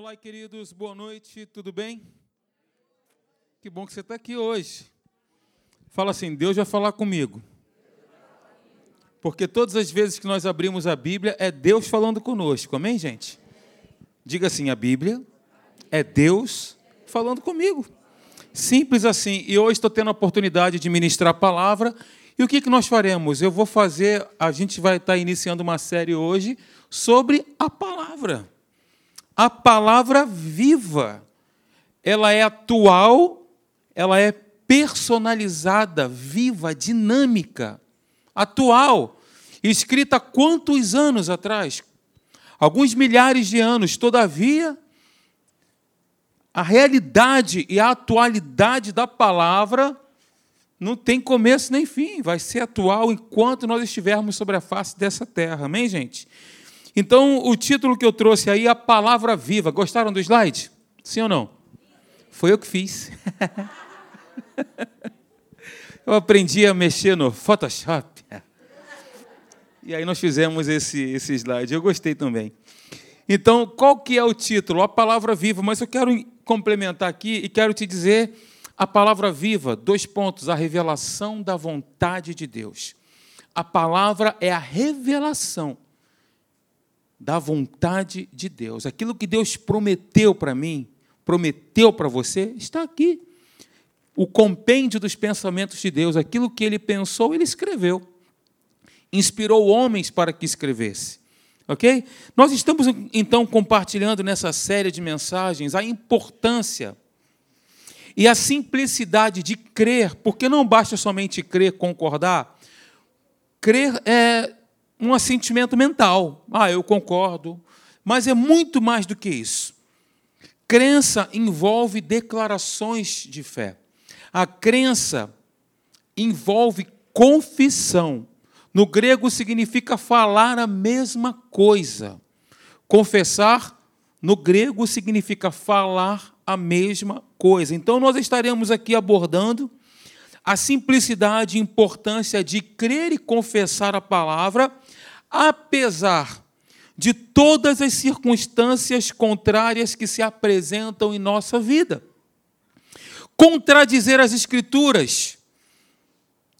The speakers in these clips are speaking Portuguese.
Olá, queridos, boa noite, tudo bem? Que bom que você está aqui hoje. Fala assim: Deus vai falar comigo. Porque todas as vezes que nós abrimos a Bíblia, é Deus falando conosco, amém, gente? Diga assim: a Bíblia é Deus falando comigo. Simples assim. E hoje estou tendo a oportunidade de ministrar a palavra. E o que, que nós faremos? Eu vou fazer, a gente vai estar iniciando uma série hoje sobre a palavra. A palavra viva. Ela é atual, ela é personalizada, viva, dinâmica, atual. Escrita há quantos anos atrás? Alguns milhares de anos. Todavia, a realidade e a atualidade da palavra não tem começo nem fim, vai ser atual enquanto nós estivermos sobre a face dessa terra. Amém, gente? Então, o título que eu trouxe aí a palavra viva. Gostaram do slide? Sim ou não? Foi eu que fiz. eu aprendi a mexer no Photoshop. E aí nós fizemos esse, esse slide. Eu gostei também. Então, qual que é o título? A palavra viva. Mas eu quero complementar aqui e quero te dizer a palavra viva, dois pontos, a revelação da vontade de Deus. A palavra é a revelação da vontade de Deus. Aquilo que Deus prometeu para mim, prometeu para você, está aqui. O compêndio dos pensamentos de Deus, aquilo que ele pensou, ele escreveu. Inspirou homens para que escrevesse. Ok? Nós estamos então compartilhando nessa série de mensagens a importância e a simplicidade de crer, porque não basta somente crer, concordar. Crer é um assentimento mental. Ah, eu concordo. Mas é muito mais do que isso. Crença envolve declarações de fé. A crença envolve confissão. No grego significa falar a mesma coisa. Confessar, no grego, significa falar a mesma coisa. Então, nós estaremos aqui abordando a simplicidade e importância de crer e confessar a palavra, apesar de todas as circunstâncias contrárias que se apresentam em nossa vida. Contradizer as Escrituras,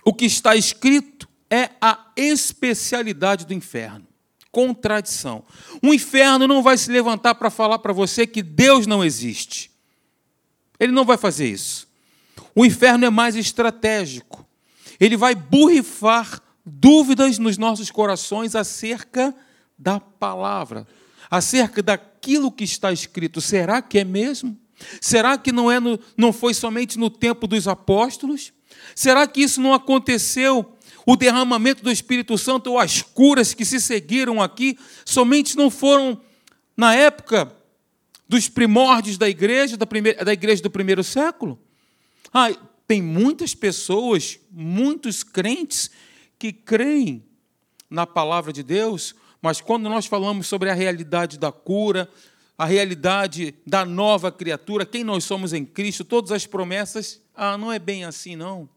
o que está escrito, é a especialidade do inferno. Contradição. O inferno não vai se levantar para falar para você que Deus não existe. Ele não vai fazer isso. O inferno é mais estratégico. Ele vai borrifar dúvidas nos nossos corações acerca da palavra, acerca daquilo que está escrito. Será que é mesmo? Será que não, é no, não foi somente no tempo dos apóstolos? Será que isso não aconteceu? O derramamento do Espírito Santo ou as curas que se seguiram aqui somente não foram na época dos primórdios da igreja, da, primeira, da igreja do primeiro século? Ah, tem muitas pessoas, muitos crentes, que creem na palavra de Deus, mas quando nós falamos sobre a realidade da cura, a realidade da nova criatura, quem nós somos em Cristo, todas as promessas, ah, não é bem assim, não.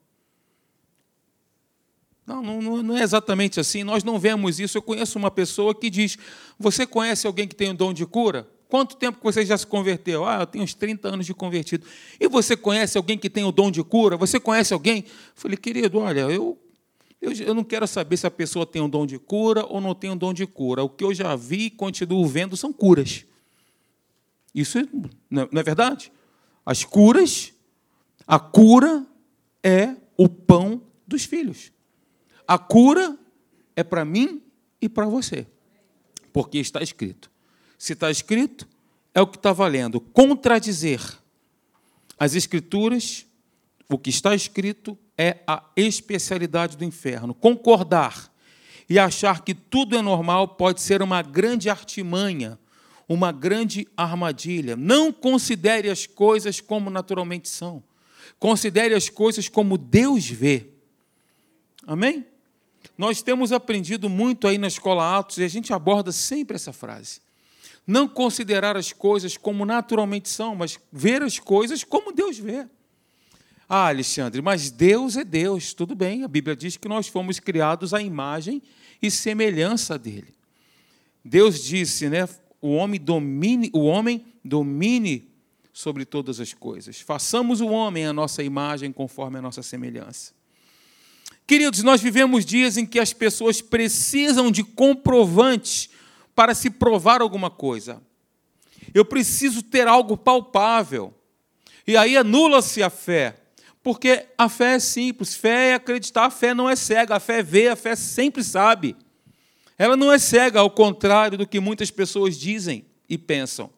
Não, não, não é exatamente assim. Nós não vemos isso. Eu conheço uma pessoa que diz: Você conhece alguém que tem um dom de cura? Quanto tempo que você já se converteu? Ah, eu tenho uns 30 anos de convertido. E você conhece alguém que tem o dom de cura? Você conhece alguém? Falei, querido, olha, eu, eu, eu não quero saber se a pessoa tem um dom de cura ou não tem um dom de cura. O que eu já vi e continuo vendo são curas. Isso é, não é verdade? As curas, a cura é o pão dos filhos. A cura é para mim e para você, porque está escrito. Se está escrito, é o que está valendo. Contradizer as Escrituras, o que está escrito é a especialidade do inferno. Concordar e achar que tudo é normal pode ser uma grande artimanha, uma grande armadilha. Não considere as coisas como naturalmente são. Considere as coisas como Deus vê. Amém? Nós temos aprendido muito aí na escola Atos e a gente aborda sempre essa frase. Não considerar as coisas como naturalmente são, mas ver as coisas como Deus vê. Ah, Alexandre, mas Deus é Deus, tudo bem. A Bíblia diz que nós fomos criados à imagem e semelhança dele. Deus disse, né? o homem domine, o homem domine sobre todas as coisas. Façamos o homem a nossa imagem conforme a nossa semelhança. Queridos, nós vivemos dias em que as pessoas precisam de comprovantes para se provar alguma coisa. Eu preciso ter algo palpável. E aí anula-se a fé. Porque a fé é simples, fé é acreditar, a fé não é cega, a fé vê, a fé sempre sabe. Ela não é cega, ao contrário do que muitas pessoas dizem e pensam.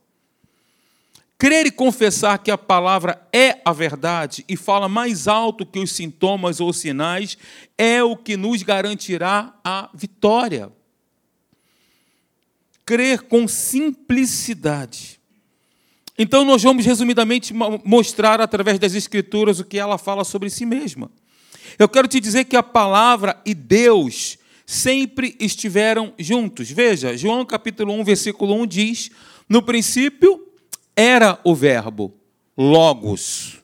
Crer e confessar que a palavra é a verdade e fala mais alto que os sintomas ou sinais é o que nos garantirá a vitória. Crer com simplicidade então, nós vamos resumidamente mostrar através das Escrituras o que ela fala sobre si mesma. Eu quero te dizer que a palavra e Deus sempre estiveram juntos. Veja, João capítulo 1, versículo 1 diz: No princípio era o Verbo, Logos,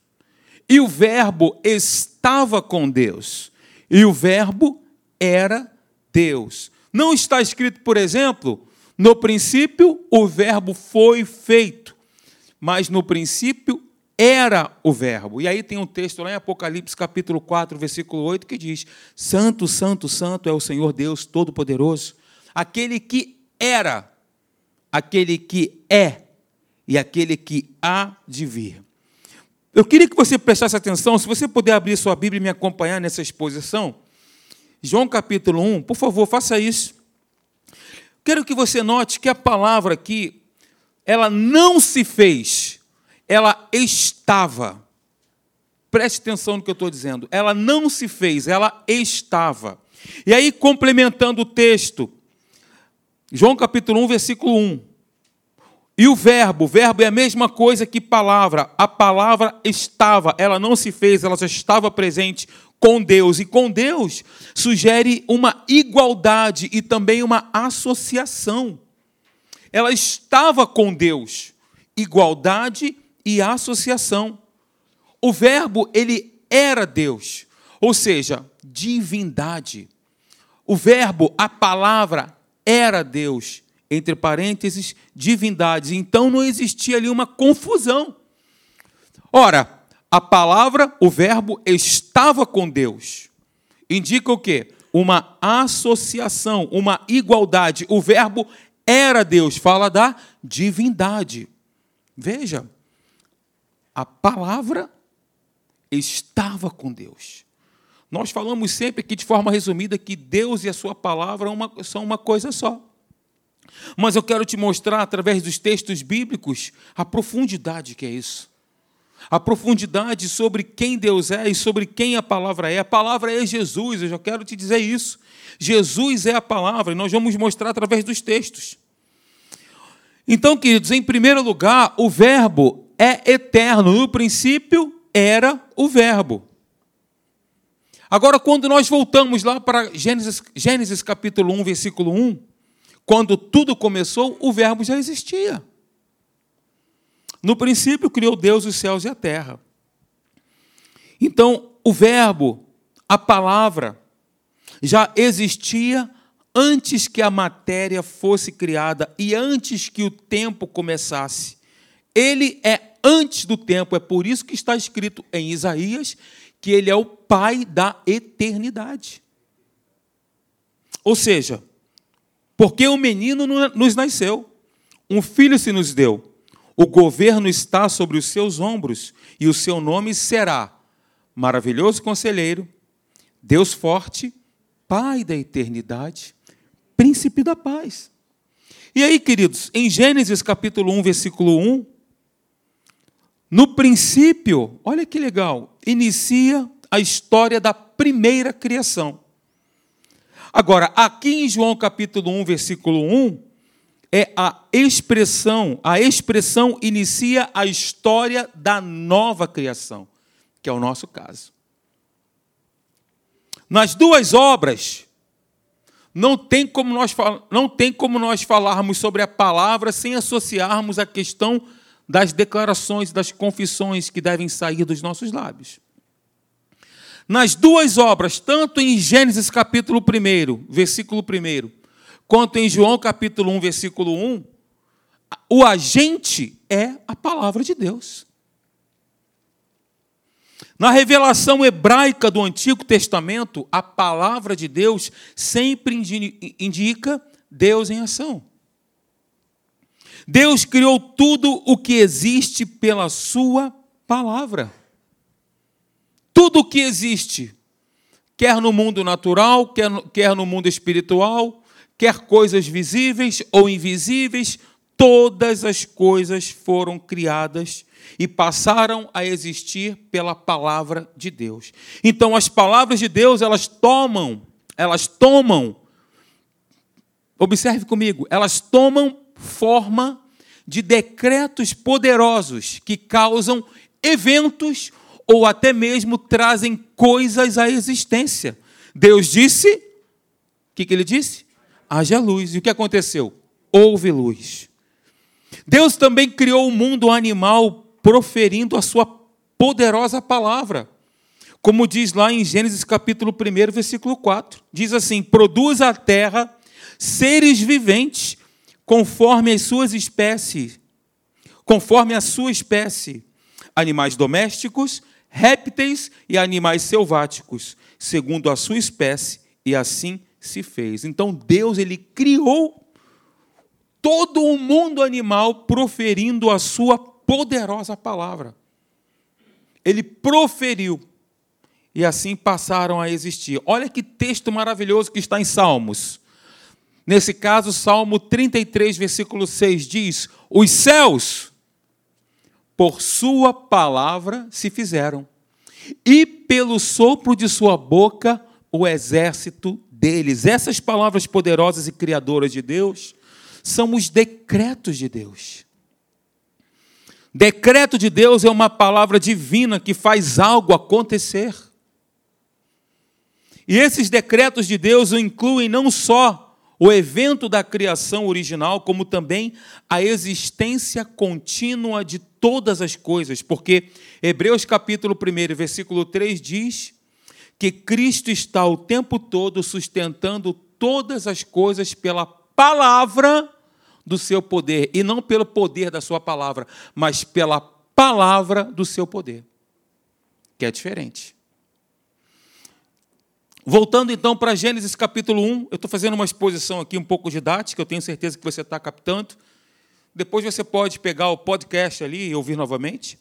e o Verbo estava com Deus, e o Verbo era Deus. Não está escrito, por exemplo, no princípio o Verbo foi feito mas no princípio era o Verbo. E aí tem um texto lá em Apocalipse, capítulo 4, versículo 8, que diz: Santo, Santo, Santo é o Senhor Deus Todo-Poderoso, aquele que era, aquele que é e aquele que há de vir. Eu queria que você prestasse atenção, se você puder abrir sua Bíblia e me acompanhar nessa exposição. João capítulo 1, por favor, faça isso. Quero que você note que a palavra aqui ela não se fez, ela estava. Preste atenção no que eu estou dizendo. Ela não se fez, ela estava. E aí, complementando o texto, João capítulo 1, versículo 1. E o verbo, verbo é a mesma coisa que palavra. A palavra estava, ela não se fez, ela já estava presente com Deus. E com Deus sugere uma igualdade e também uma associação ela estava com Deus, igualdade e associação. O Verbo, ele era Deus, ou seja, divindade. O Verbo, a palavra, era Deus, entre parênteses, divindade. Então não existia ali uma confusão. Ora, a palavra, o Verbo, estava com Deus. Indica o quê? Uma associação, uma igualdade. O Verbo era Deus, fala da divindade. Veja, a palavra estava com Deus. Nós falamos sempre aqui de forma resumida que Deus e a sua palavra são uma coisa só. Mas eu quero te mostrar, através dos textos bíblicos, a profundidade que é isso. A profundidade sobre quem Deus é e sobre quem a palavra é. A palavra é Jesus, eu já quero te dizer isso. Jesus é a palavra, e nós vamos mostrar através dos textos. Então, queridos, em primeiro lugar, o Verbo é eterno. No princípio era o Verbo. Agora, quando nós voltamos lá para Gênesis, Gênesis capítulo 1, versículo 1, quando tudo começou, o Verbo já existia. No princípio, criou Deus os céus e a terra. Então, o Verbo, a palavra, já existia antes que a matéria fosse criada e antes que o tempo começasse. Ele é antes do tempo, é por isso que está escrito em Isaías que ele é o Pai da eternidade. Ou seja, porque um menino nos nasceu, um filho se nos deu, o governo está sobre os seus ombros e o seu nome será Maravilhoso Conselheiro, Deus Forte, Pai da Eternidade príncipe da paz. E aí, queridos, em Gênesis capítulo 1, versículo 1, no princípio, olha que legal, inicia a história da primeira criação. Agora, aqui em João capítulo 1, versículo 1, é a expressão, a expressão inicia a história da nova criação, que é o nosso caso. Nas duas obras, não tem como nós, não tem como nós falarmos sobre a palavra sem associarmos a questão das declarações, das confissões que devem sair dos nossos lábios. Nas duas obras, tanto em Gênesis capítulo 1, versículo 1, quanto em João capítulo 1, versículo 1, o agente é a palavra de Deus. Na revelação hebraica do Antigo Testamento, a palavra de Deus sempre indica Deus em ação. Deus criou tudo o que existe pela Sua palavra. Tudo o que existe, quer no mundo natural, quer no, quer no mundo espiritual, quer coisas visíveis ou invisíveis, todas as coisas foram criadas e passaram a existir pela palavra de Deus. Então as palavras de Deus, elas tomam, elas tomam Observe comigo, elas tomam forma de decretos poderosos que causam eventos ou até mesmo trazem coisas à existência. Deus disse, o que, que ele disse? Haja luz. E o que aconteceu? Houve luz. Deus também criou o mundo animal proferindo a sua poderosa palavra. Como diz lá em Gênesis capítulo 1, versículo 4. Diz assim: produz a terra seres viventes conforme as suas espécies, conforme a sua espécie, animais domésticos, répteis e animais selváticos, segundo a sua espécie, e assim se fez. Então Deus ele criou todo o mundo animal proferindo a sua poderosa palavra. Ele proferiu e assim passaram a existir. Olha que texto maravilhoso que está em Salmos. Nesse caso, Salmo 33, versículo 6 diz: Os céus, por Sua palavra, se fizeram, e pelo sopro de Sua boca, o exército deles. Essas palavras poderosas e criadoras de Deus são os decretos de Deus. Decreto de Deus é uma palavra divina que faz algo acontecer. E esses decretos de Deus incluem não só o evento da criação original, como também a existência contínua de todas as coisas, porque Hebreus capítulo 1, versículo 3 diz que Cristo está o tempo todo sustentando todas as coisas pela palavra do seu poder, e não pelo poder da sua palavra, mas pela palavra do seu poder, que é diferente. Voltando então para Gênesis capítulo 1, eu estou fazendo uma exposição aqui um pouco didática, eu tenho certeza que você está captando. Depois você pode pegar o podcast ali e ouvir novamente.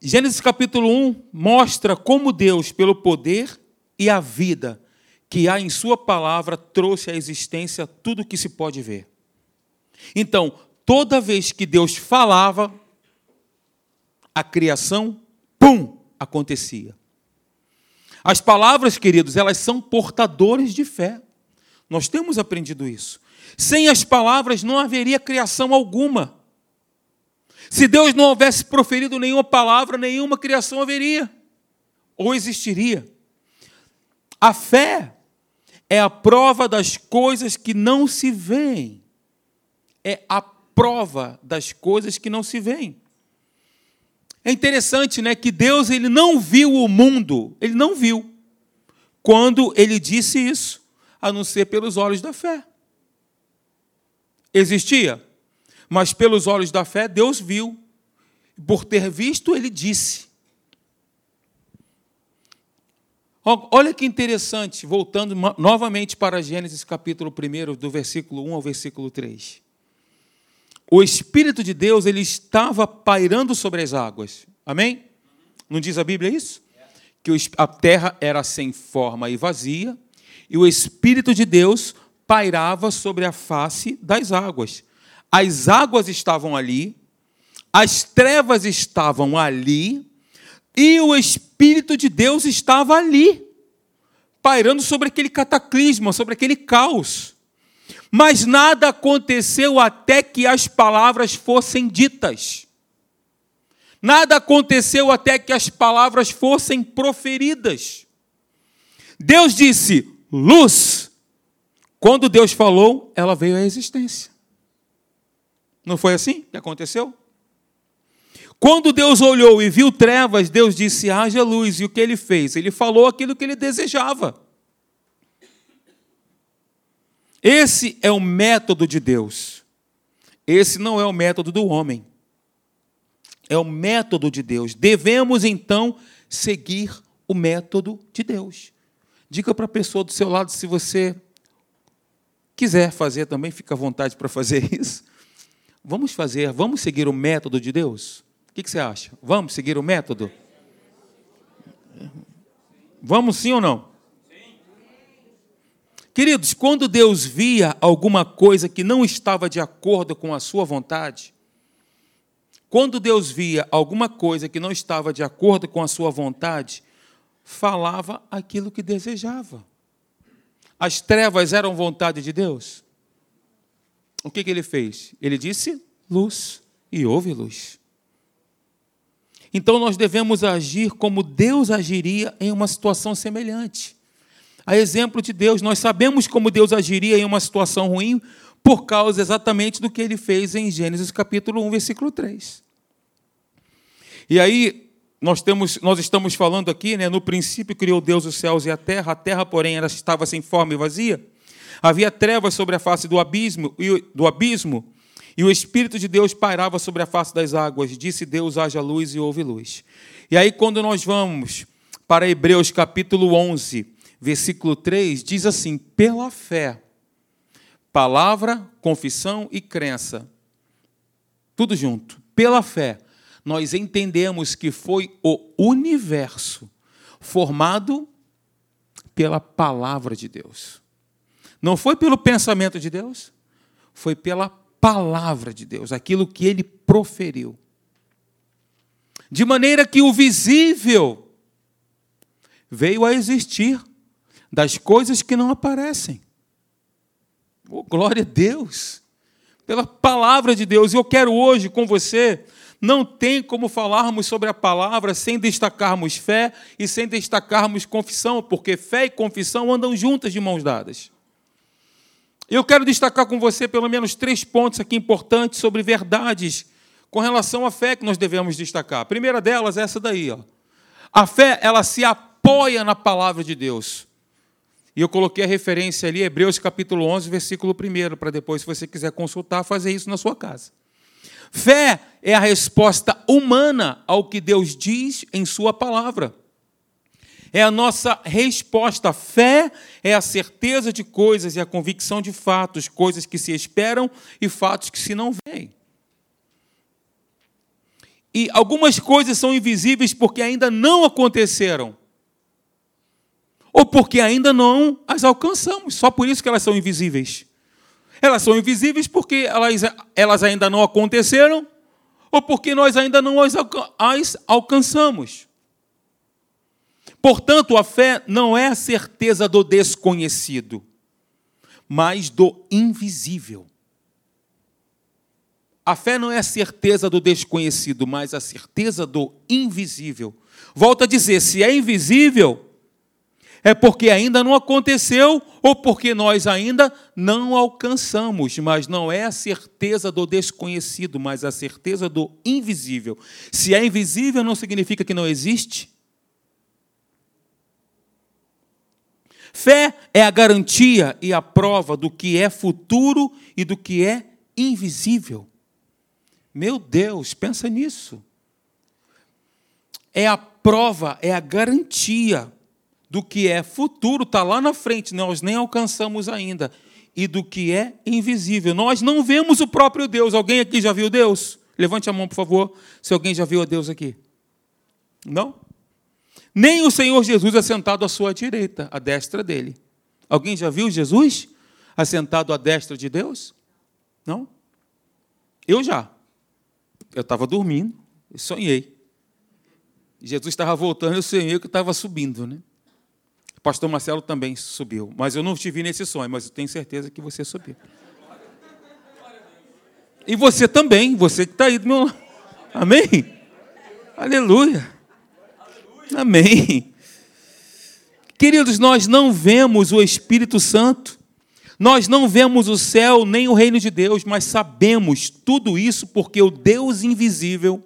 Gênesis capítulo 1 mostra como Deus, pelo poder e a vida que há em Sua palavra, trouxe à existência tudo o que se pode ver. Então, toda vez que Deus falava, a criação, pum, acontecia. As palavras, queridos, elas são portadores de fé. Nós temos aprendido isso. Sem as palavras não haveria criação alguma. Se Deus não houvesse proferido nenhuma palavra, nenhuma criação haveria ou existiria. A fé é a prova das coisas que não se veem. É a prova das coisas que não se veem. É interessante, né, que Deus ele não viu o mundo, ele não viu quando ele disse isso, a não ser pelos olhos da fé. Existia, mas pelos olhos da fé Deus viu. Por ter visto, ele disse. Olha que interessante, voltando novamente para Gênesis capítulo 1, do versículo 1 ao versículo 3 o Espírito de Deus ele estava pairando sobre as águas. Amém? Não diz a Bíblia isso? Que a terra era sem forma e vazia, e o Espírito de Deus pairava sobre a face das águas. As águas estavam ali, as trevas estavam ali, e o Espírito de Deus estava ali, pairando sobre aquele cataclisma, sobre aquele caos. Mas nada aconteceu até que as palavras fossem ditas. Nada aconteceu até que as palavras fossem proferidas. Deus disse: luz. Quando Deus falou, ela veio à existência. Não foi assim que aconteceu? Quando Deus olhou e viu trevas, Deus disse: haja luz. E o que ele fez? Ele falou aquilo que ele desejava. Esse é o método de Deus. Esse não é o método do homem. É o método de Deus. Devemos, então, seguir o método de Deus. Diga para a pessoa do seu lado se você quiser fazer também, fica à vontade para fazer isso. Vamos fazer, vamos seguir o método de Deus? O que você acha? Vamos seguir o método? Vamos sim ou não? Queridos, quando Deus via alguma coisa que não estava de acordo com a sua vontade, quando Deus via alguma coisa que não estava de acordo com a sua vontade, falava aquilo que desejava. As trevas eram vontade de Deus? O que, que ele fez? Ele disse luz e houve luz. Então nós devemos agir como Deus agiria em uma situação semelhante. A exemplo de Deus, nós sabemos como Deus agiria em uma situação ruim por causa exatamente do que ele fez em Gênesis capítulo 1, versículo 3. E aí nós temos, nós estamos falando aqui, né, no princípio criou Deus os céus e a terra, a terra, porém, ela estava sem forma e vazia. Havia trevas sobre a face do abismo, do abismo, e o espírito de Deus pairava sobre a face das águas. Disse Deus: haja luz e houve luz. E aí quando nós vamos para Hebreus capítulo 11, versículo 3, diz assim: pela fé, palavra, confissão e crença. Tudo junto. Pela fé, nós entendemos que foi o universo formado pela palavra de Deus. Não foi pelo pensamento de Deus, foi pela palavra de Deus, aquilo que ele proferiu. De maneira que o visível veio a existir das coisas que não aparecem. Oh, glória a Deus! Pela palavra de Deus. E eu quero hoje com você, não tem como falarmos sobre a palavra sem destacarmos fé e sem destacarmos confissão, porque fé e confissão andam juntas de mãos dadas. Eu quero destacar com você pelo menos três pontos aqui importantes sobre verdades com relação à fé que nós devemos destacar. A primeira delas é essa daí, ó. A fé, ela se apoia na palavra de Deus. E eu coloquei a referência ali, Hebreus capítulo 11, versículo 1, para depois, se você quiser consultar, fazer isso na sua casa. Fé é a resposta humana ao que Deus diz em Sua palavra. É a nossa resposta. Fé é a certeza de coisas e a convicção de fatos, coisas que se esperam e fatos que se não veem. E algumas coisas são invisíveis porque ainda não aconteceram ou porque ainda não as alcançamos. Só por isso que elas são invisíveis. Elas são invisíveis porque elas, elas ainda não aconteceram, ou porque nós ainda não as alcançamos. Portanto, a fé não é a certeza do desconhecido, mas do invisível. A fé não é a certeza do desconhecido, mas a certeza do invisível. Volto a dizer: se é invisível, é porque ainda não aconteceu ou porque nós ainda não alcançamos, mas não é a certeza do desconhecido, mas a certeza do invisível. Se é invisível, não significa que não existe. Fé é a garantia e a prova do que é futuro e do que é invisível. Meu Deus, pensa nisso. É a prova, é a garantia do que é futuro, está lá na frente, nós nem alcançamos ainda, e do que é invisível. Nós não vemos o próprio Deus. Alguém aqui já viu Deus? Levante a mão, por favor, se alguém já viu a Deus aqui. Não? Nem o Senhor Jesus assentado à sua direita, à destra dele. Alguém já viu Jesus assentado à destra de Deus? Não? Eu já. Eu estava dormindo e sonhei. Jesus estava voltando, eu sonhei que estava subindo, né? pastor Marcelo também subiu, mas eu não estive nesse sonho, mas eu tenho certeza que você subiu. E você também, você que está aí do meu lado. Amém? Aleluia. Amém. Queridos, nós não vemos o Espírito Santo, nós não vemos o céu nem o reino de Deus, mas sabemos tudo isso porque o Deus invisível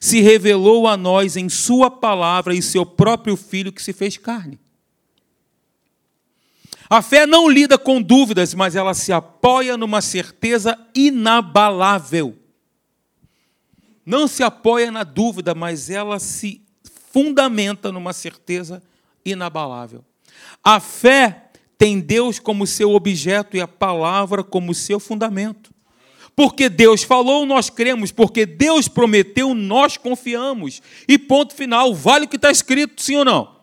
se revelou a nós em Sua palavra e seu próprio Filho que se fez carne. A fé não lida com dúvidas, mas ela se apoia numa certeza inabalável. Não se apoia na dúvida, mas ela se fundamenta numa certeza inabalável. A fé tem Deus como seu objeto e a palavra como seu fundamento. Porque Deus falou, nós cremos. Porque Deus prometeu, nós confiamos. E ponto final. Vale o que está escrito, sim ou não?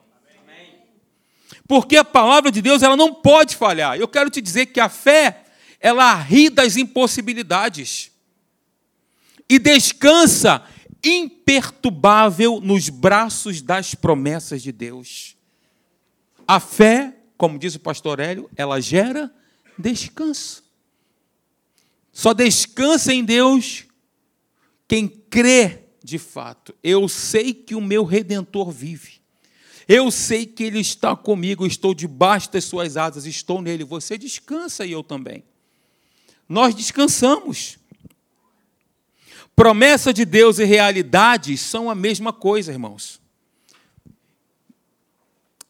Porque a palavra de Deus ela não pode falhar. Eu quero te dizer que a fé ela ri das impossibilidades e descansa imperturbável nos braços das promessas de Deus. A fé, como diz o pastor Hélio, ela gera descanso. Só descansa em Deus quem crê de fato. Eu sei que o meu redentor vive. Eu sei que Ele está comigo, estou debaixo das suas asas, estou nele. Você descansa e eu também. Nós descansamos. Promessa de Deus e realidade são a mesma coisa, irmãos.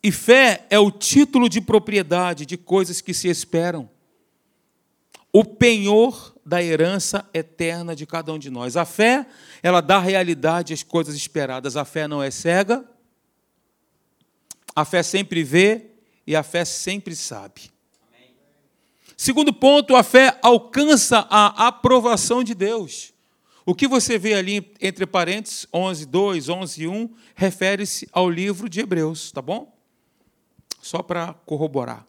E fé é o título de propriedade de coisas que se esperam. O penhor da herança eterna de cada um de nós. A fé, ela dá realidade às coisas esperadas. A fé não é cega, a fé sempre vê e a fé sempre sabe. Segundo ponto, a fé alcança a aprovação de Deus. O que você vê ali entre parênteses, 11, 2, 11 1, refere-se ao livro de Hebreus, tá bom? Só para corroborar.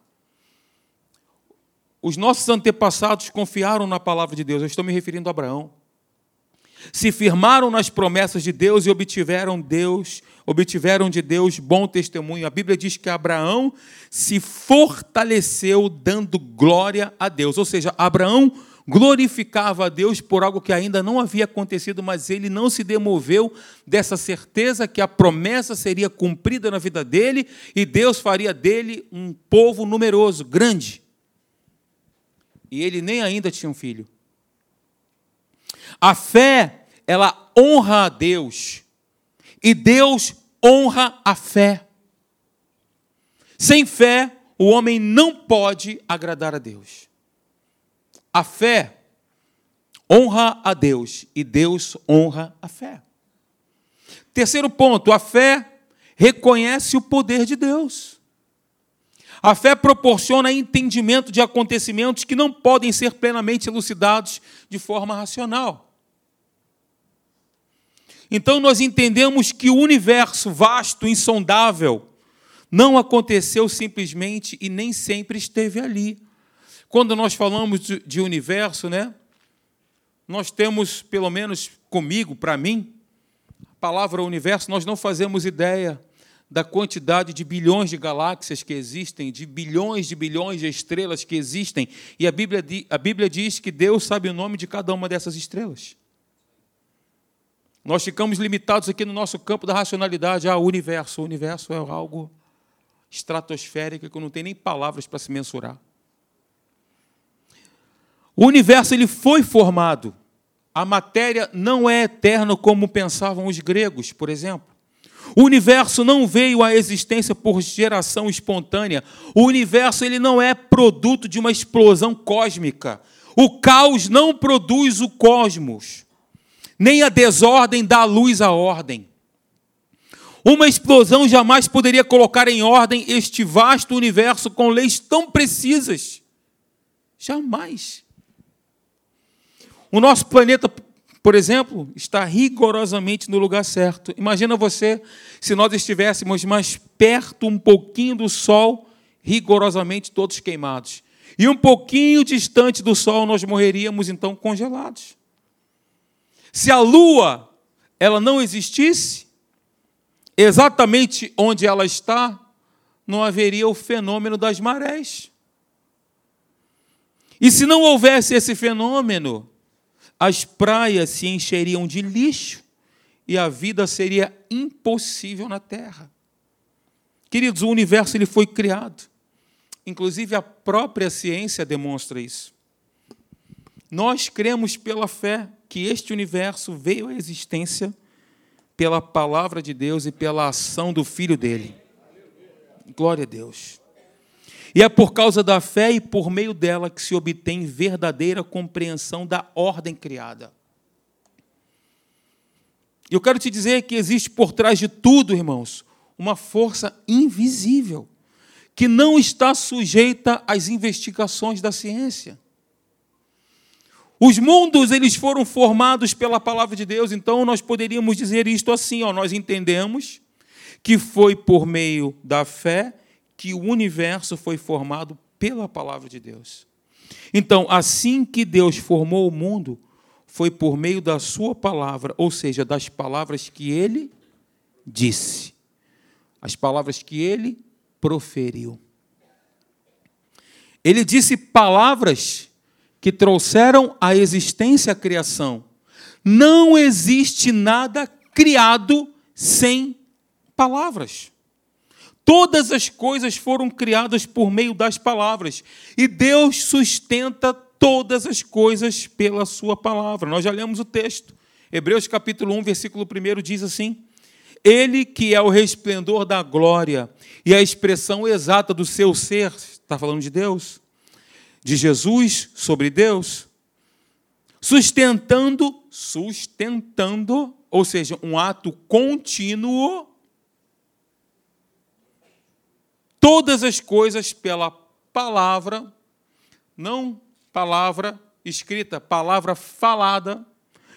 Os nossos antepassados confiaram na palavra de Deus, eu estou me referindo a Abraão se firmaram nas promessas de Deus e obtiveram Deus, obtiveram de Deus bom testemunho. A Bíblia diz que Abraão se fortaleceu dando glória a Deus. Ou seja, Abraão glorificava a Deus por algo que ainda não havia acontecido, mas ele não se demoveu dessa certeza que a promessa seria cumprida na vida dele e Deus faria dele um povo numeroso, grande. E ele nem ainda tinha um filho. A fé, ela honra a Deus. E Deus honra a fé. Sem fé, o homem não pode agradar a Deus. A fé honra a Deus e Deus honra a fé. Terceiro ponto, a fé reconhece o poder de Deus. A fé proporciona entendimento de acontecimentos que não podem ser plenamente elucidados de forma racional. Então nós entendemos que o universo vasto, insondável, não aconteceu simplesmente e nem sempre esteve ali. Quando nós falamos de universo, né? Nós temos, pelo menos comigo, para mim, a palavra universo, nós não fazemos ideia da quantidade de bilhões de galáxias que existem, de bilhões de bilhões de estrelas que existem. E a Bíblia, a Bíblia diz que Deus sabe o nome de cada uma dessas estrelas. Nós ficamos limitados aqui no nosso campo da racionalidade. Ah, universo. O universo é algo estratosférico que não tem nem palavras para se mensurar. O universo ele foi formado. A matéria não é eterna como pensavam os gregos, por exemplo. O universo não veio à existência por geração espontânea. O universo ele não é produto de uma explosão cósmica. O caos não produz o cosmos nem a desordem dá luz à ordem. Uma explosão jamais poderia colocar em ordem este vasto universo com leis tão precisas. Jamais. O nosso planeta, por exemplo, está rigorosamente no lugar certo. Imagina você se nós estivéssemos mais perto um pouquinho do Sol, rigorosamente todos queimados. E um pouquinho distante do Sol, nós morreríamos então congelados. Se a lua ela não existisse, exatamente onde ela está, não haveria o fenômeno das marés. E se não houvesse esse fenômeno, as praias se encheriam de lixo e a vida seria impossível na Terra. Queridos, o universo ele foi criado. Inclusive a própria ciência demonstra isso. Nós cremos pela fé que este universo veio à existência pela palavra de Deus e pela ação do Filho dele. Glória a Deus. E é por causa da fé e por meio dela que se obtém verdadeira compreensão da ordem criada. Eu quero te dizer que existe por trás de tudo, irmãos, uma força invisível que não está sujeita às investigações da ciência. Os mundos eles foram formados pela palavra de Deus, então nós poderíamos dizer isto assim, ó, nós entendemos que foi por meio da fé que o universo foi formado pela palavra de Deus. Então, assim que Deus formou o mundo, foi por meio da sua palavra, ou seja, das palavras que ele disse, as palavras que ele proferiu. Ele disse palavras que trouxeram à existência a criação. Não existe nada criado sem palavras. Todas as coisas foram criadas por meio das palavras. E Deus sustenta todas as coisas pela sua palavra. Nós já lemos o texto. Hebreus capítulo 1, versículo 1 diz assim: Ele que é o resplendor da glória e a expressão exata do seu ser, está falando de Deus, de Jesus sobre Deus, sustentando, sustentando, ou seja, um ato contínuo todas as coisas pela palavra, não palavra escrita, palavra falada,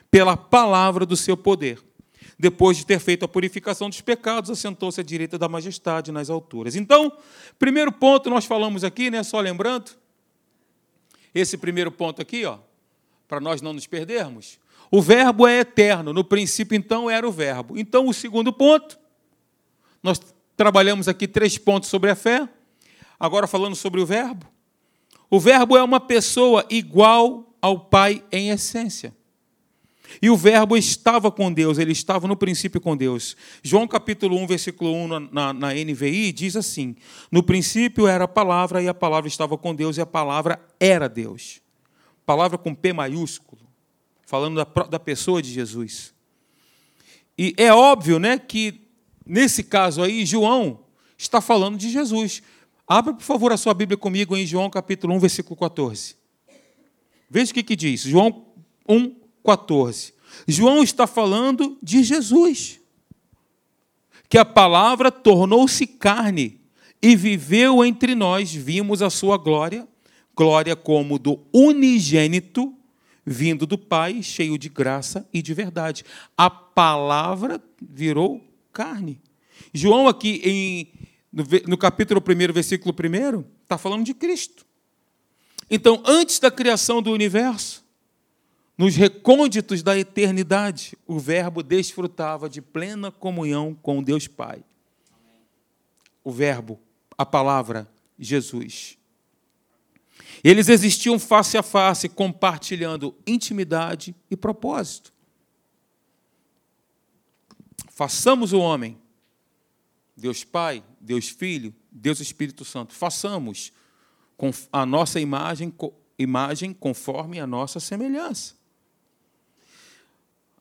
pela palavra do seu poder. Depois de ter feito a purificação dos pecados, assentou-se à direita da majestade nas alturas. Então, primeiro ponto nós falamos aqui, né, só lembrando, esse primeiro ponto aqui, ó, para nós não nos perdermos. O verbo é eterno, no princípio então era o verbo. Então, o segundo ponto, nós Trabalhamos aqui três pontos sobre a fé. Agora falando sobre o Verbo. O Verbo é uma pessoa igual ao Pai em essência. E o Verbo estava com Deus, ele estava no princípio com Deus. João capítulo 1, versículo 1 na, na, NVI diz assim: No princípio era a palavra, e a palavra estava com Deus, e a palavra era Deus. Palavra com P maiúsculo, falando da, da pessoa de Jesus. E é óbvio né, que Nesse caso aí, João está falando de Jesus. Abra, por favor, a sua Bíblia comigo em João capítulo 1, versículo 14. Veja o que, que diz. João 1, 14. João está falando de Jesus. Que a palavra tornou-se carne e viveu entre nós, vimos a sua glória, glória como do unigênito, vindo do Pai, cheio de graça e de verdade. A palavra virou carne. João, aqui em, no, no capítulo 1, versículo 1, está falando de Cristo. Então, antes da criação do universo, nos recônditos da eternidade, o Verbo desfrutava de plena comunhão com Deus Pai. O Verbo, a palavra, Jesus. Eles existiam face a face, compartilhando intimidade e propósito. Façamos o homem, Deus Pai, Deus Filho, Deus Espírito Santo, façamos com a nossa imagem, imagem conforme a nossa semelhança.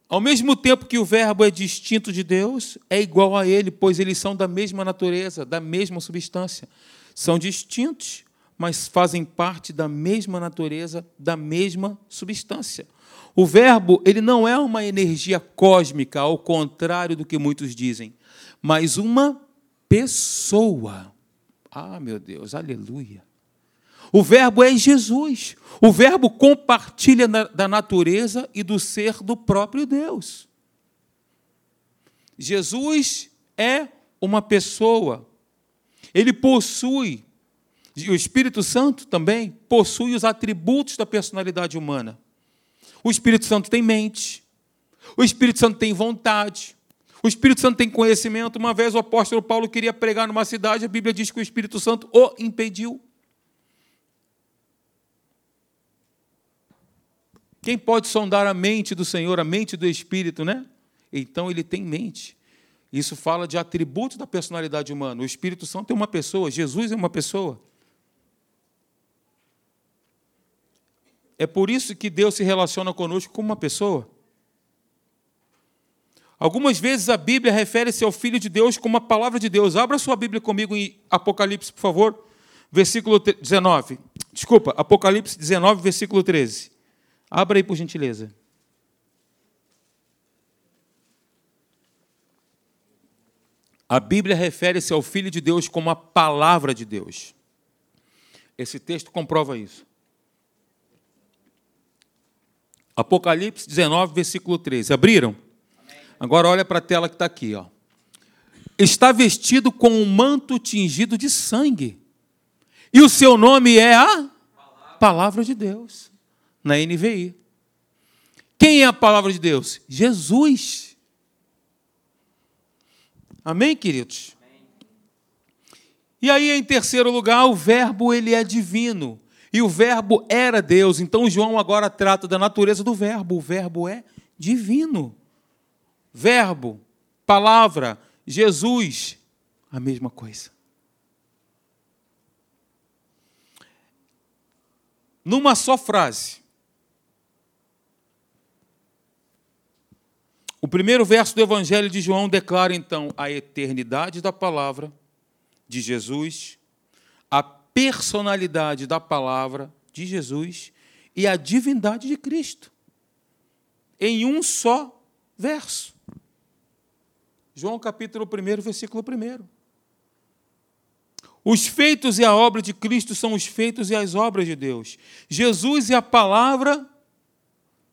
Ao mesmo tempo que o Verbo é distinto de Deus, é igual a Ele, pois eles são da mesma natureza, da mesma substância. São distintos, mas fazem parte da mesma natureza, da mesma substância. O verbo, ele não é uma energia cósmica, ao contrário do que muitos dizem, mas uma pessoa. Ah, meu Deus, aleluia. O verbo é Jesus. O verbo compartilha da natureza e do ser do próprio Deus. Jesus é uma pessoa. Ele possui, o Espírito Santo também possui os atributos da personalidade humana. O Espírito Santo tem mente. O Espírito Santo tem vontade. O Espírito Santo tem conhecimento. Uma vez o apóstolo Paulo queria pregar numa cidade, a Bíblia diz que o Espírito Santo o impediu. Quem pode sondar a mente do Senhor, a mente do Espírito, né? Então ele tem mente. Isso fala de atributos da personalidade humana. O Espírito Santo é uma pessoa, Jesus é uma pessoa. É por isso que Deus se relaciona conosco como uma pessoa. Algumas vezes a Bíblia refere-se ao Filho de Deus como a palavra de Deus. Abra sua Bíblia comigo em Apocalipse, por favor. versículo 19. Desculpa, Apocalipse 19, versículo 13. Abra aí, por gentileza. A Bíblia refere-se ao Filho de Deus como a palavra de Deus. Esse texto comprova isso. Apocalipse 19, versículo 13. Abriram? Agora olha para a tela que está aqui. Ó. Está vestido com um manto tingido de sangue. E o seu nome é a Palavra de Deus, na NVI. Quem é a palavra de Deus? Jesus. Amém, queridos? E aí, em terceiro lugar, o verbo ele é divino. E o verbo era Deus. Então João agora trata da natureza do verbo. O verbo é divino. Verbo, palavra, Jesus, a mesma coisa. Numa só frase. O primeiro verso do Evangelho de João declara então a eternidade da palavra de Jesus, personalidade da palavra de Jesus e a divindade de Cristo. Em um só verso. João capítulo 1, versículo 1. Os feitos e a obra de Cristo são os feitos e as obras de Deus. Jesus e a palavra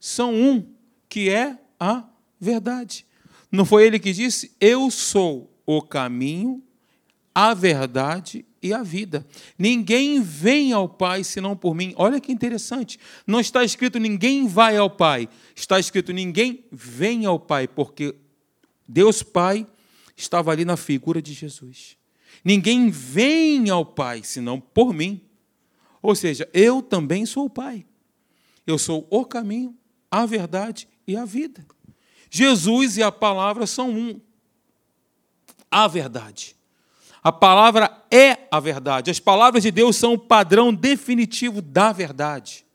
são um, que é a verdade. Não foi ele que disse: Eu sou o caminho, a verdade e a vida. Ninguém vem ao Pai senão por mim. Olha que interessante. Não está escrito ninguém vai ao Pai. Está escrito ninguém vem ao Pai, porque Deus Pai estava ali na figura de Jesus. Ninguém vem ao Pai senão por mim. Ou seja, eu também sou o Pai. Eu sou o caminho, a verdade e a vida. Jesus e a palavra são um. A verdade. A palavra é a verdade. As palavras de Deus são o padrão definitivo da verdade.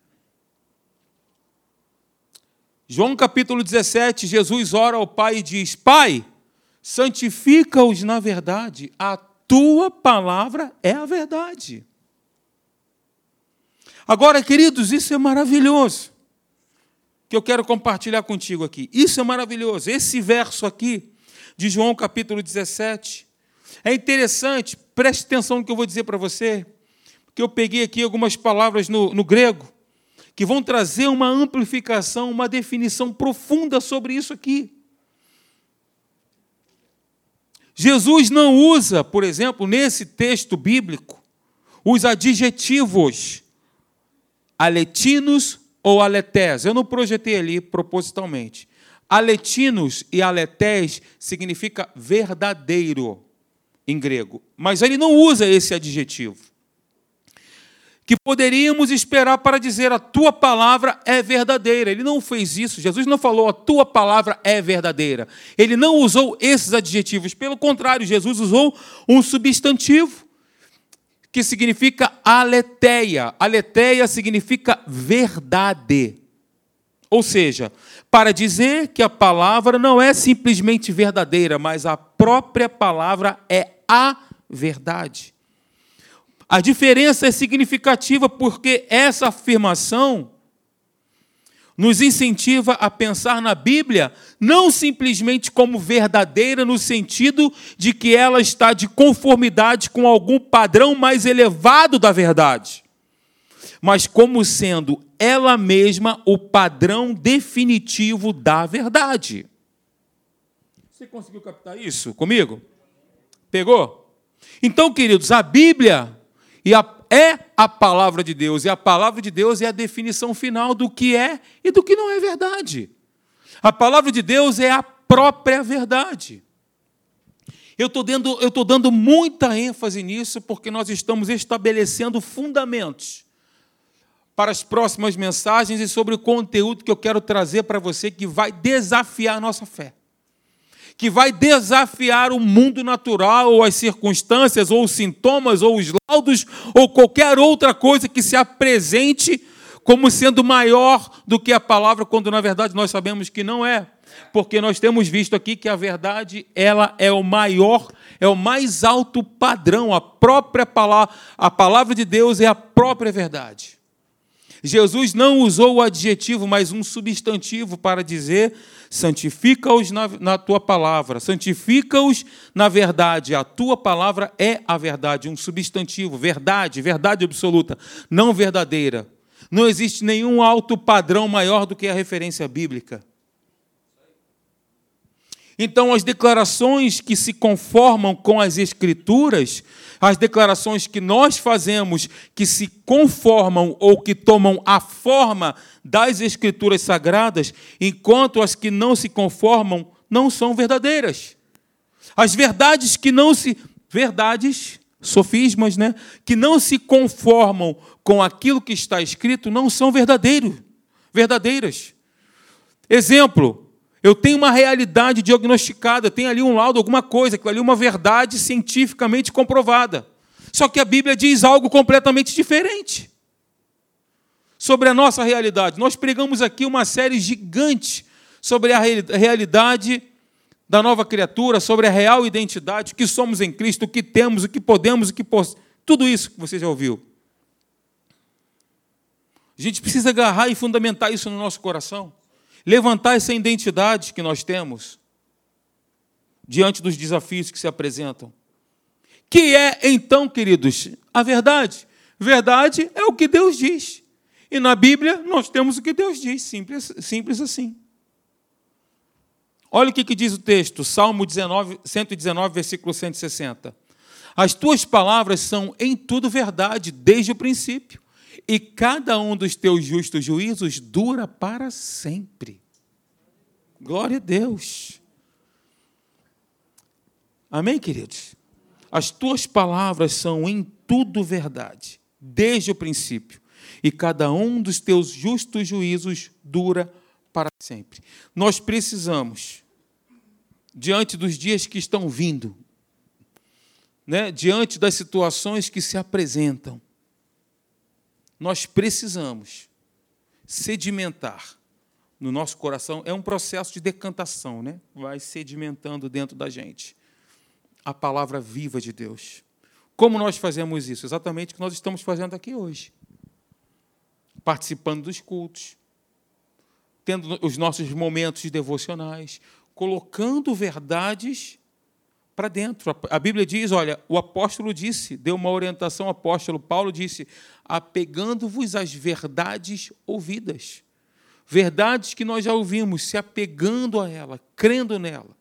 João capítulo 17, Jesus ora ao Pai e diz: Pai, santifica-os na verdade, a tua palavra é a verdade. Agora, queridos, isso é maravilhoso. Que eu quero compartilhar contigo aqui. Isso é maravilhoso. Esse verso aqui, de João capítulo 17, é interessante, preste atenção no que eu vou dizer para você, porque eu peguei aqui algumas palavras no, no grego que vão trazer uma amplificação, uma definição profunda sobre isso aqui. Jesus não usa, por exemplo, nesse texto bíblico, os adjetivos aletinos ou aletés. Eu não projetei ali propositalmente. Aletinos e aletés significa verdadeiro em grego, mas ele não usa esse adjetivo que poderíamos esperar para dizer a tua palavra é verdadeira. Ele não fez isso. Jesus não falou a tua palavra é verdadeira. Ele não usou esses adjetivos. Pelo contrário, Jesus usou um substantivo que significa aletheia. Aletheia significa verdade. Ou seja, para dizer que a palavra não é simplesmente verdadeira, mas a própria palavra é a verdade. A diferença é significativa porque essa afirmação nos incentiva a pensar na Bíblia não simplesmente como verdadeira, no sentido de que ela está de conformidade com algum padrão mais elevado da verdade, mas como sendo ela mesma o padrão definitivo da verdade. Você conseguiu captar isso comigo? Pegou? Então, queridos, a Bíblia é a palavra de Deus, e a palavra de Deus é a definição final do que é e do que não é verdade. A palavra de Deus é a própria verdade. Eu estou dando, eu estou dando muita ênfase nisso porque nós estamos estabelecendo fundamentos para as próximas mensagens e sobre o conteúdo que eu quero trazer para você que vai desafiar a nossa fé que vai desafiar o mundo natural, ou as circunstâncias, ou os sintomas, ou os laudos, ou qualquer outra coisa que se apresente como sendo maior do que a palavra, quando na verdade nós sabemos que não é. Porque nós temos visto aqui que a verdade, ela é o maior, é o mais alto padrão, a própria palavra, a palavra de Deus é a própria verdade. Jesus não usou o adjetivo, mas um substantivo para dizer: santifica-os na, na, tua palavra, santifica-os na verdade. A tua palavra é a verdade, um substantivo, verdade, verdade absoluta, não verdadeira. Não existe nenhum alto padrão maior do que a referência bíblica. Então, as declarações que se conformam com as Escrituras, as declarações que nós fazemos que se conformam ou que tomam a forma das Escrituras sagradas, enquanto as que não se conformam não são verdadeiras. As verdades que não se. Verdades, sofismas, né? Que não se conformam com aquilo que está escrito não são verdadeiros, verdadeiras. Exemplo, eu tenho uma realidade diagnosticada, tem ali um laudo, alguma coisa, ali é uma verdade cientificamente comprovada. Só que a Bíblia diz algo completamente diferente sobre a nossa realidade. Nós pregamos aqui uma série gigante sobre a realidade da nova criatura, sobre a real identidade, o que somos em Cristo, o que temos, o que podemos, o que possuímos. Tudo isso que você já ouviu. A gente precisa agarrar e fundamentar isso no nosso coração levantar essa identidade que nós temos diante dos desafios que se apresentam. Que é, então, queridos, a verdade. Verdade é o que Deus diz. E na Bíblia nós temos o que Deus diz, simples, simples assim. Olha o que, que diz o texto, Salmo 19, 119, versículo 160. As tuas palavras são em tudo verdade, desde o princípio e cada um dos teus justos juízos dura para sempre. Glória a Deus. Amém, queridos? As tuas palavras são em tudo verdade, desde o princípio, e cada um dos teus justos juízos dura para sempre. Nós precisamos, diante dos dias que estão vindo, né, diante das situações que se apresentam, nós precisamos sedimentar no nosso coração. É um processo de decantação, né? Vai sedimentando dentro da gente a palavra viva de Deus. Como nós fazemos isso? Exatamente o que nós estamos fazendo aqui hoje. Participando dos cultos, tendo os nossos momentos devocionais, colocando verdades para dentro. A Bíblia diz, olha, o apóstolo disse, deu uma orientação, o apóstolo Paulo disse, apegando-vos às verdades ouvidas. Verdades que nós já ouvimos, se apegando a ela, crendo nela.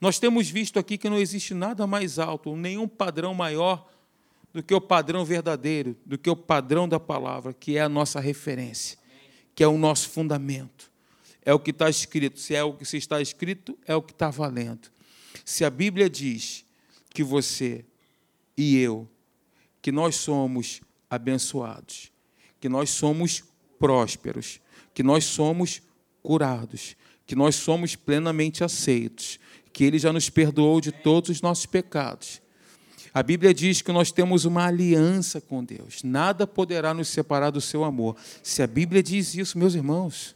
Nós temos visto aqui que não existe nada mais alto, nenhum padrão maior do que o padrão verdadeiro, do que o padrão da palavra, que é a nossa referência, que é o nosso fundamento. É o que está escrito. Se é o que está escrito, é o que está valendo. Se a Bíblia diz que você e eu, que nós somos abençoados, que nós somos prósperos, que nós somos curados, que nós somos plenamente aceitos, que Ele já nos perdoou de todos os nossos pecados. A Bíblia diz que nós temos uma aliança com Deus. Nada poderá nos separar do seu amor. Se a Bíblia diz isso, meus irmãos,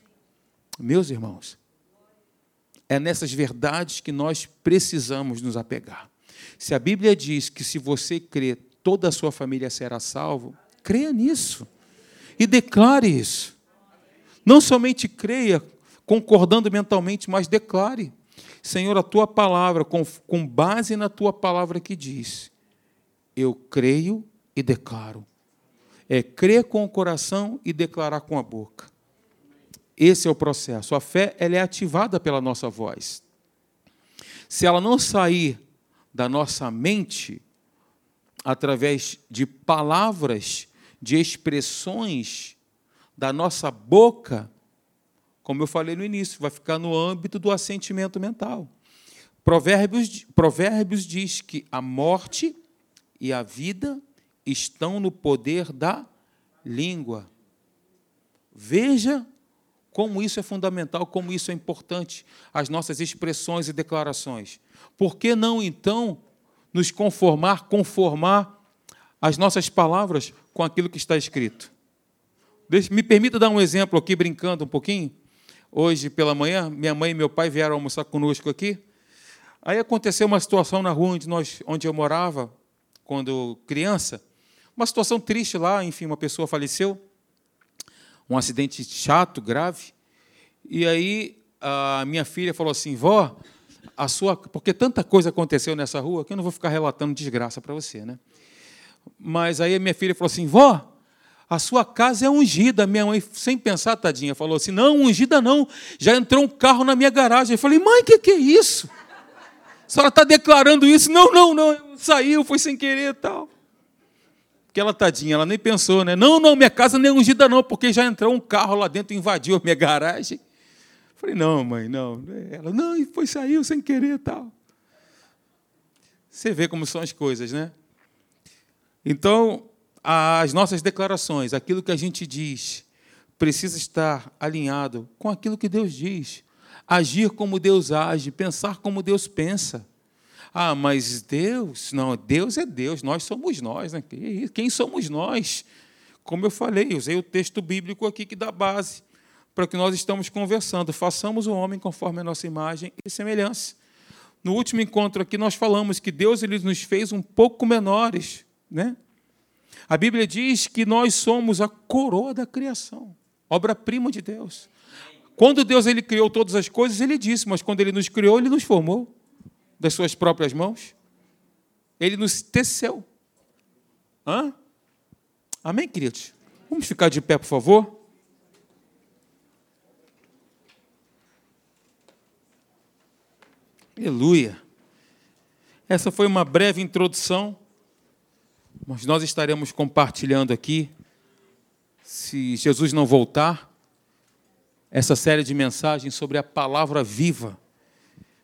meus irmãos, é nessas verdades que nós precisamos nos apegar. Se a Bíblia diz que se você crer, toda a sua família será salvo, creia nisso e declare isso. Não somente creia, concordando mentalmente, mas declare. Senhor, a tua palavra, com, com base na tua palavra que diz, eu creio e declaro. É crer com o coração e declarar com a boca. Esse é o processo. A fé ela é ativada pela nossa voz. Se ela não sair da nossa mente através de palavras, de expressões da nossa boca, como eu falei no início, vai ficar no âmbito do assentimento mental. Provérbios, Provérbios diz que a morte e a vida estão no poder da língua. Veja como isso é fundamental, como isso é importante, as nossas expressões e declarações. Por que não, então, nos conformar, conformar as nossas palavras com aquilo que está escrito? Me permita dar um exemplo aqui, brincando um pouquinho. Hoje pela manhã, minha mãe e meu pai vieram almoçar conosco aqui. Aí aconteceu uma situação na rua onde, nós, onde eu morava, quando criança. Uma situação triste lá, enfim, uma pessoa faleceu. Um acidente chato, grave. E aí a minha filha falou assim: vó, a sua. Porque tanta coisa aconteceu nessa rua que eu não vou ficar relatando desgraça para você, né? Mas aí a minha filha falou assim: vó, a sua casa é ungida. Minha mãe, sem pensar, tadinha, falou assim: não, ungida não. Já entrou um carro na minha garagem. Eu falei: mãe, o que, que é isso? A senhora está declarando isso? Não, não, não. Saiu, foi sem querer e tal. Aquela tadinha, ela nem pensou, né? Não, não, minha casa nem é ungida não, porque já entrou um carro lá dentro e invadiu a minha garagem. Falei, não, mãe, não. Ela, não, e foi, saiu sem querer tal. Você vê como são as coisas, né? Então, as nossas declarações, aquilo que a gente diz, precisa estar alinhado com aquilo que Deus diz. Agir como Deus age, pensar como Deus pensa. Ah, mas Deus, não, Deus é Deus, nós somos nós, né? Quem somos nós? Como eu falei, usei o texto bíblico aqui que dá base para que nós estamos conversando. Façamos o homem conforme a nossa imagem e semelhança. No último encontro aqui nós falamos que Deus ele nos fez um pouco menores, né? A Bíblia diz que nós somos a coroa da criação, obra-prima de Deus. Quando Deus ele criou todas as coisas, ele disse, mas quando ele nos criou, ele nos formou das suas próprias mãos. Ele nos teceu. Hã? Amém, queridos? Vamos ficar de pé, por favor? Aleluia. Essa foi uma breve introdução, mas nós estaremos compartilhando aqui, se Jesus não voltar, essa série de mensagens sobre a palavra viva,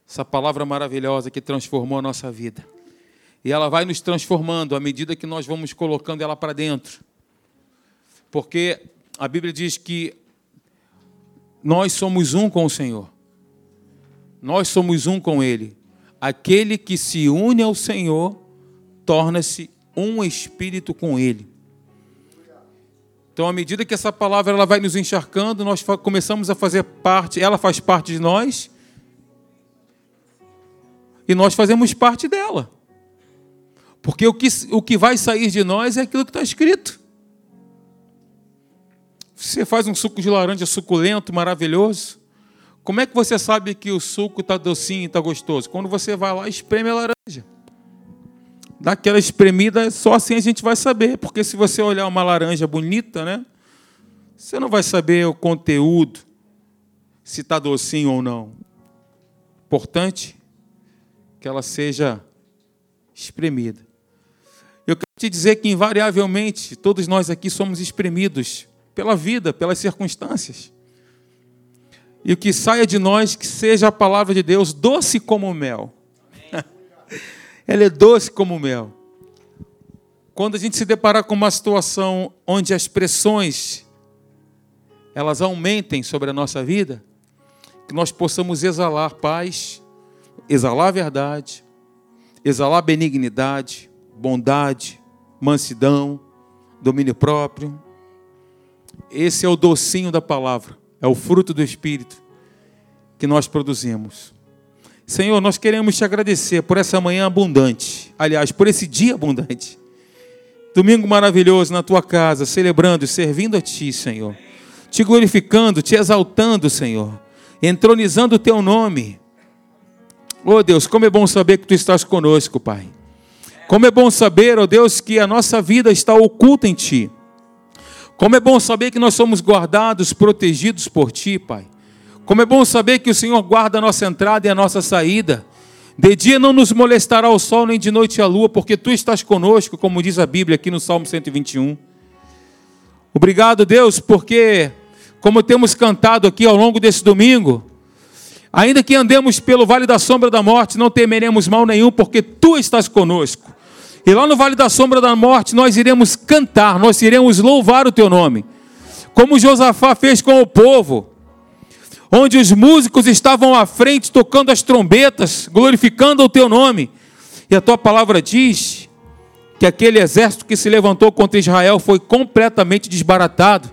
essa palavra maravilhosa que transformou a nossa vida. E ela vai nos transformando à medida que nós vamos colocando ela para dentro. Porque a Bíblia diz que nós somos um com o Senhor. Nós somos um com Ele. Aquele que se une ao Senhor torna-se um espírito com Ele. Então, à medida que essa palavra ela vai nos encharcando, nós começamos a fazer parte, ela faz parte de nós, e nós fazemos parte dela. Porque o que, o que vai sair de nós é aquilo que está escrito. Você faz um suco de laranja suculento, maravilhoso. Como é que você sabe que o suco está docinho e está gostoso? Quando você vai lá e espreme a laranja. Dá aquela espremida, só assim a gente vai saber. Porque se você olhar uma laranja bonita, né? Você não vai saber o conteúdo, se está docinho ou não. Importante que ela seja espremida. Eu quero te dizer que, invariavelmente, todos nós aqui somos espremidos pela vida, pelas circunstâncias. E o que saia de nós, que seja a palavra de Deus doce como mel. Ela é doce como mel. Quando a gente se deparar com uma situação onde as pressões elas aumentem sobre a nossa vida, que nós possamos exalar paz, exalar verdade, exalar benignidade, bondade, mansidão, domínio próprio. Esse é o docinho da palavra é o fruto do Espírito que nós produzimos. Senhor, nós queremos te agradecer por essa manhã abundante, aliás, por esse dia abundante. Domingo maravilhoso na tua casa, celebrando, servindo a ti, Senhor. Te glorificando, te exaltando, Senhor. Entronizando o teu nome. Oh Deus, como é bom saber que tu estás conosco, Pai. Como é bom saber, oh Deus, que a nossa vida está oculta em ti. Como é bom saber que nós somos guardados, protegidos por Ti, Pai. Como é bom saber que o Senhor guarda a nossa entrada e a nossa saída. De dia não nos molestará o sol, nem de noite a lua, porque Tu estás conosco, como diz a Bíblia aqui no Salmo 121. Obrigado, Deus, porque, como temos cantado aqui ao longo desse domingo, ainda que andemos pelo vale da sombra da morte, não temeremos mal nenhum, porque Tu estás conosco. E lá no vale da sombra da morte nós iremos cantar, nós iremos louvar o teu nome. Como Josafá fez com o povo, onde os músicos estavam à frente tocando as trombetas, glorificando o teu nome. E a tua palavra diz que aquele exército que se levantou contra Israel foi completamente desbaratado.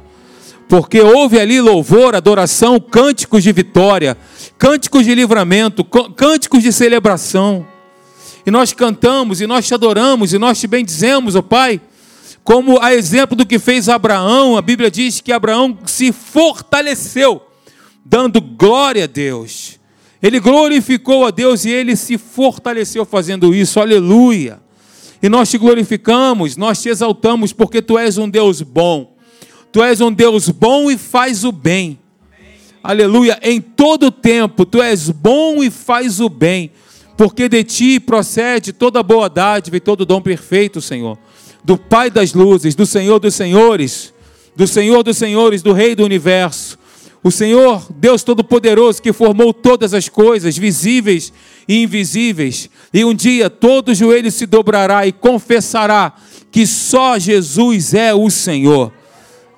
Porque houve ali louvor, adoração, cânticos de vitória, cânticos de livramento, cânticos de celebração. E nós cantamos, e nós te adoramos, e nós te bendizemos, ó Pai, como a exemplo do que fez Abraão, a Bíblia diz que Abraão se fortaleceu, dando glória a Deus. Ele glorificou a Deus e ele se fortaleceu fazendo isso, aleluia. E nós te glorificamos, nós te exaltamos, porque tu és um Deus bom. Tu és um Deus bom e faz o bem. Aleluia. Em todo tempo, tu és bom e faz o bem. Porque de ti procede toda boa dádiva e todo dom perfeito, Senhor. Do Pai das luzes, do Senhor dos senhores, do Senhor dos senhores, do Rei do universo. O Senhor, Deus Todo-Poderoso, que formou todas as coisas, visíveis e invisíveis. E um dia todo joelho se dobrará e confessará que só Jesus é o Senhor.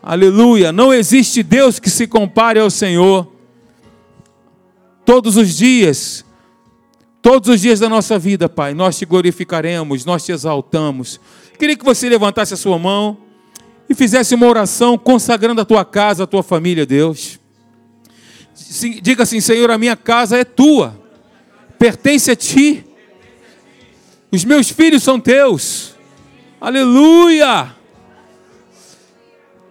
Aleluia. Não existe Deus que se compare ao Senhor. Todos os dias, todos os dias da nossa vida, Pai, nós te glorificaremos, nós te exaltamos. Queria que você levantasse a sua mão e fizesse uma oração consagrando a tua casa, a tua família, Deus. Diga assim: Senhor, a minha casa é tua, pertence a ti. Os meus filhos são teus. Aleluia!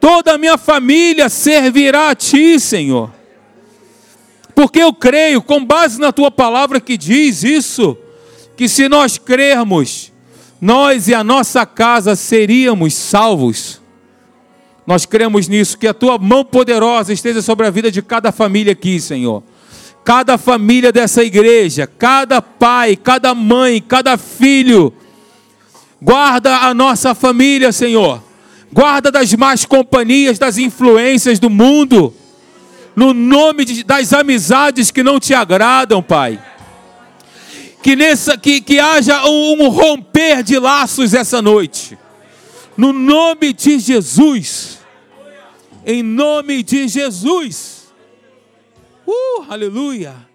Toda a minha família servirá a ti, Senhor. Porque eu creio, com base na tua palavra que diz isso, que se nós crermos, nós e a nossa casa seríamos salvos. Nós cremos nisso, que a tua mão poderosa esteja sobre a vida de cada família aqui, Senhor. Cada família dessa igreja, cada pai, cada mãe, cada filho. Guarda a nossa família, Senhor guarda das más companhias, das influências do mundo, no nome de, das amizades que não te agradam, Pai. Que, nessa, que, que haja um, um romper de laços essa noite, no nome de Jesus, em nome de Jesus, uh, aleluia.